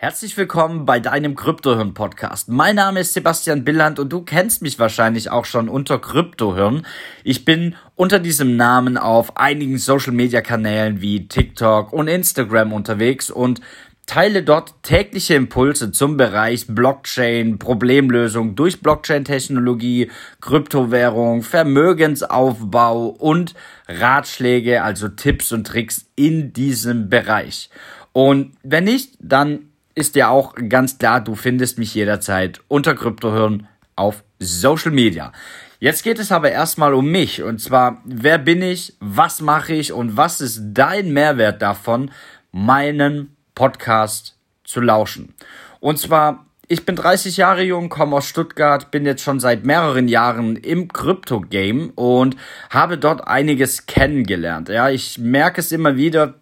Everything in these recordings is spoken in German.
Herzlich willkommen bei deinem Kryptohirn Podcast. Mein Name ist Sebastian Billand und du kennst mich wahrscheinlich auch schon unter Kryptohirn. Ich bin unter diesem Namen auf einigen Social Media Kanälen wie TikTok und Instagram unterwegs und teile dort tägliche Impulse zum Bereich Blockchain, Problemlösung durch Blockchain-Technologie, Kryptowährung, Vermögensaufbau und Ratschläge, also Tipps und Tricks in diesem Bereich. Und wenn nicht, dann ist ja auch ganz klar, du findest mich jederzeit unter Kryptohirn auf Social Media. Jetzt geht es aber erstmal um mich und zwar, wer bin ich, was mache ich und was ist dein Mehrwert davon, meinen Podcast zu lauschen. Und zwar, ich bin 30 Jahre jung, komme aus Stuttgart, bin jetzt schon seit mehreren Jahren im Krypto-Game und habe dort einiges kennengelernt. Ja, ich merke es immer wieder,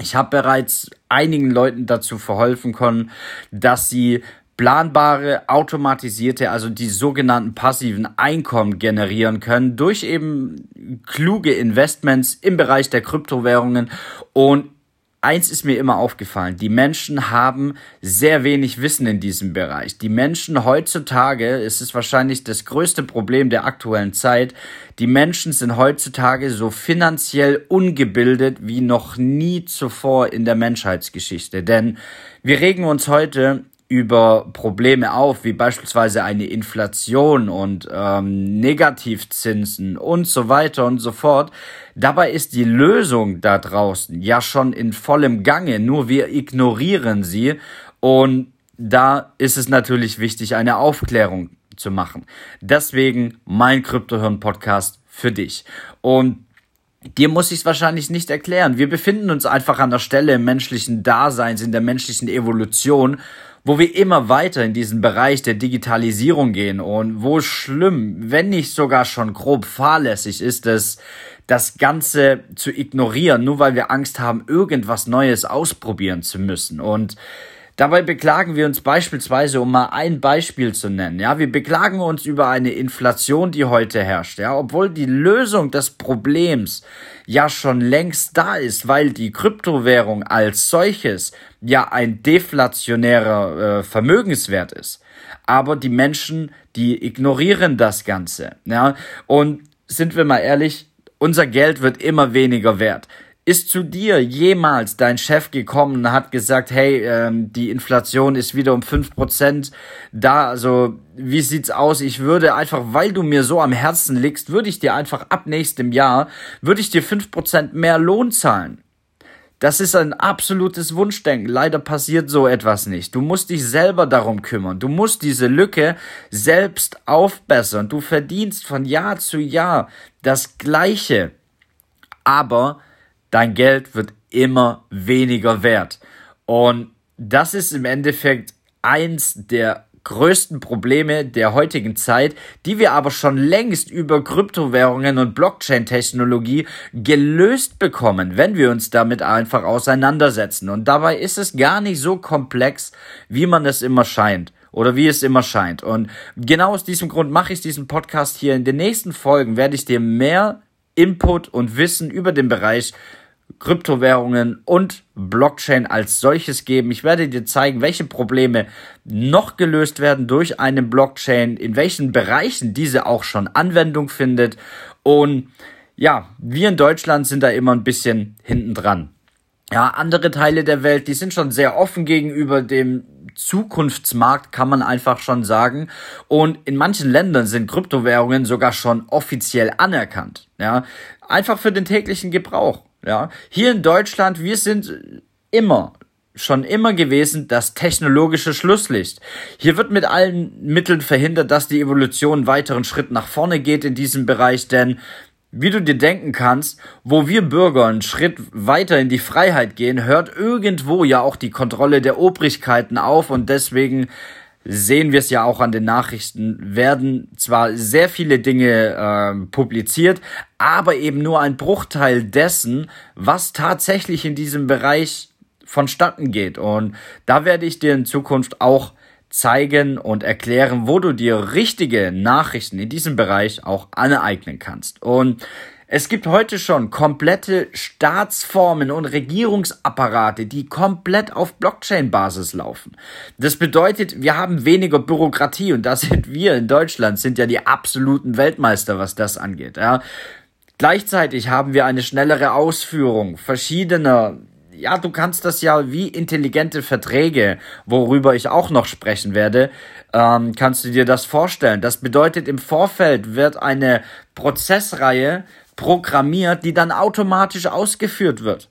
ich habe bereits einigen Leuten dazu verholfen können, dass sie planbare, automatisierte, also die sogenannten passiven Einkommen generieren können durch eben kluge Investments im Bereich der Kryptowährungen und eins ist mir immer aufgefallen. Die Menschen haben sehr wenig Wissen in diesem Bereich. Die Menschen heutzutage, es ist wahrscheinlich das größte Problem der aktuellen Zeit, die Menschen sind heutzutage so finanziell ungebildet wie noch nie zuvor in der Menschheitsgeschichte. Denn wir regen uns heute über Probleme auf, wie beispielsweise eine Inflation und ähm, Negativzinsen und so weiter und so fort. Dabei ist die Lösung da draußen ja schon in vollem Gange, nur wir ignorieren sie und da ist es natürlich wichtig, eine Aufklärung zu machen. Deswegen mein Kryptohirn-Podcast für dich. Und Dir muss ich es wahrscheinlich nicht erklären. Wir befinden uns einfach an der Stelle im menschlichen Daseins, in der menschlichen Evolution, wo wir immer weiter in diesen Bereich der Digitalisierung gehen und wo schlimm, wenn nicht sogar schon grob fahrlässig ist es, das Ganze zu ignorieren, nur weil wir Angst haben, irgendwas Neues ausprobieren zu müssen. Und Dabei beklagen wir uns beispielsweise, um mal ein Beispiel zu nennen, ja, wir beklagen uns über eine Inflation, die heute herrscht, ja, obwohl die Lösung des Problems ja schon längst da ist, weil die Kryptowährung als solches ja ein deflationärer äh, Vermögenswert ist. Aber die Menschen, die ignorieren das Ganze, ja, und sind wir mal ehrlich, unser Geld wird immer weniger wert. Ist zu dir jemals dein Chef gekommen und hat gesagt, hey, ähm, die Inflation ist wieder um fünf Prozent da, also wie sieht's aus? Ich würde einfach, weil du mir so am Herzen liegst, würde ich dir einfach ab nächstem Jahr, würde ich dir fünf Prozent mehr Lohn zahlen. Das ist ein absolutes Wunschdenken. Leider passiert so etwas nicht. Du musst dich selber darum kümmern. Du musst diese Lücke selbst aufbessern. Du verdienst von Jahr zu Jahr das Gleiche. Aber dein Geld wird immer weniger wert. Und das ist im Endeffekt eins der größten Probleme der heutigen Zeit, die wir aber schon längst über Kryptowährungen und Blockchain-Technologie gelöst bekommen, wenn wir uns damit einfach auseinandersetzen. Und dabei ist es gar nicht so komplex, wie man es immer scheint oder wie es immer scheint. Und genau aus diesem Grund mache ich diesen Podcast hier. In den nächsten Folgen werde ich dir mehr Input und Wissen über den Bereich Kryptowährungen und Blockchain als solches geben. Ich werde dir zeigen, welche Probleme noch gelöst werden durch eine Blockchain, in welchen Bereichen diese auch schon Anwendung findet. Und ja, wir in Deutschland sind da immer ein bisschen hinten dran. Ja, andere Teile der Welt, die sind schon sehr offen gegenüber dem Zukunftsmarkt, kann man einfach schon sagen. Und in manchen Ländern sind Kryptowährungen sogar schon offiziell anerkannt. Ja, einfach für den täglichen Gebrauch. Ja, hier in Deutschland, wir sind immer schon immer gewesen das technologische Schlusslicht. Hier wird mit allen Mitteln verhindert, dass die Evolution einen weiteren Schritt nach vorne geht in diesem Bereich, denn wie du dir denken kannst, wo wir Bürger einen Schritt weiter in die Freiheit gehen, hört irgendwo ja auch die Kontrolle der Obrigkeiten auf und deswegen sehen wir es ja auch an den Nachrichten, werden zwar sehr viele Dinge äh, publiziert, aber eben nur ein Bruchteil dessen, was tatsächlich in diesem Bereich vonstatten geht. Und da werde ich dir in Zukunft auch zeigen und erklären, wo du dir richtige Nachrichten in diesem Bereich auch aneignen kannst. Und Es gibt heute schon komplette Staatsformen und Regierungsapparate, die komplett auf Blockchain-Basis laufen. Das bedeutet, wir haben weniger Bürokratie und da sind wir in Deutschland, sind ja die absoluten Weltmeister, was das angeht. Ja. Gleichzeitig haben wir eine schnellere Ausführung verschiedener ja, du kannst das ja wie intelligente Verträge, worüber ich auch noch sprechen werde, ähm, kannst du dir das vorstellen. Das bedeutet, im Vorfeld wird eine Prozessreihe programmiert, die dann automatisch ausgeführt wird.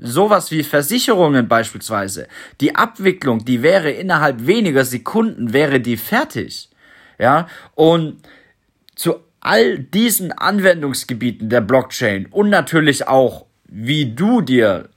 Sowas wie Versicherungen beispielsweise. Die Abwicklung, die wäre innerhalb weniger Sekunden, wäre die fertig. Ja, und zu all diesen Anwendungsgebieten der Blockchain und natürlich auch, wie du dir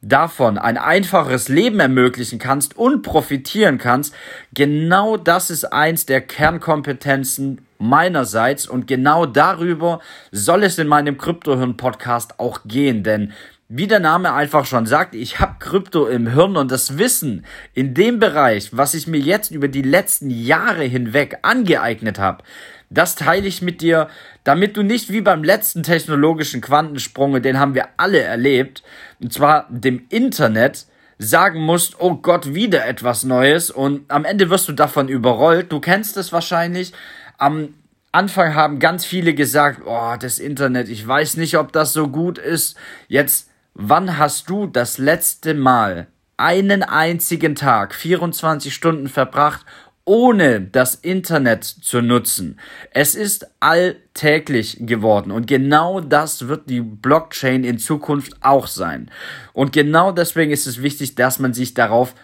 davon ein einfaches Leben ermöglichen kannst und profitieren kannst, genau das ist eins der Kernkompetenzen meinerseits und genau darüber soll es in meinem Kryptohirn Podcast auch gehen, denn wie der Name einfach schon sagt, ich habe Krypto im Hirn und das Wissen in dem Bereich, was ich mir jetzt über die letzten Jahre hinweg angeeignet habe, das teile ich mit dir, damit du nicht wie beim letzten technologischen Quantensprung, den haben wir alle erlebt, und zwar dem Internet, sagen musst, oh Gott, wieder etwas Neues und am Ende wirst du davon überrollt. Du kennst es wahrscheinlich. Am Anfang haben ganz viele gesagt, oh, das Internet, ich weiß nicht, ob das so gut ist. Jetzt, wann hast du das letzte Mal einen einzigen Tag, 24 Stunden verbracht, ohne das Internet zu nutzen. Es ist alltäglich geworden und genau das wird die Blockchain in Zukunft auch sein. Und genau deswegen ist es wichtig, dass man sich darauf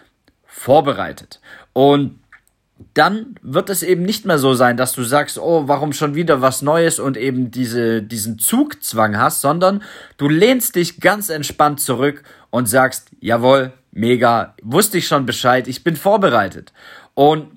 vorbereitet. Und dann wird es eben nicht mehr so sein, dass du sagst, oh, warum schon wieder was Neues und eben diese, diesen Zugzwang hast, sondern du lehnst dich ganz entspannt zurück und sagst, jawohl, mega, wusste ich schon Bescheid, ich bin vorbereitet. Und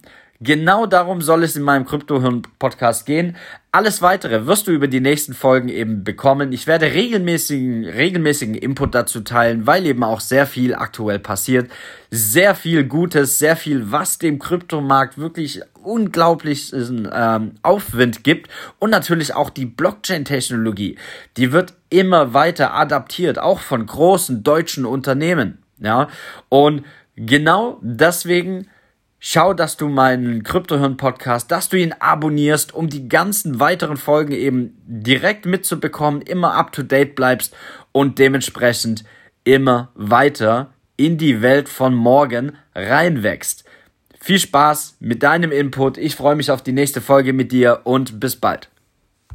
Genau darum soll es in meinem Kryptohirn-Podcast gehen. Alles weitere wirst du über die nächsten Folgen eben bekommen. Ich werde regelmäßigen, regelmäßigen Input dazu teilen, weil eben auch sehr viel aktuell passiert. Sehr viel Gutes, sehr viel, was dem Kryptomarkt wirklich unglaublichen ähm, Aufwind gibt. Und natürlich auch die Blockchain-Technologie. Die wird immer weiter adaptiert, auch von großen deutschen Unternehmen. Ja, und genau deswegen Schau, dass du meinen Kryptohirn-Podcast, dass du ihn abonnierst, um die ganzen weiteren Folgen eben direkt mitzubekommen, immer up to date bleibst und dementsprechend immer weiter in die Welt von morgen reinwächst. Viel Spaß mit deinem Input. Ich freue mich auf die nächste Folge mit dir und bis bald.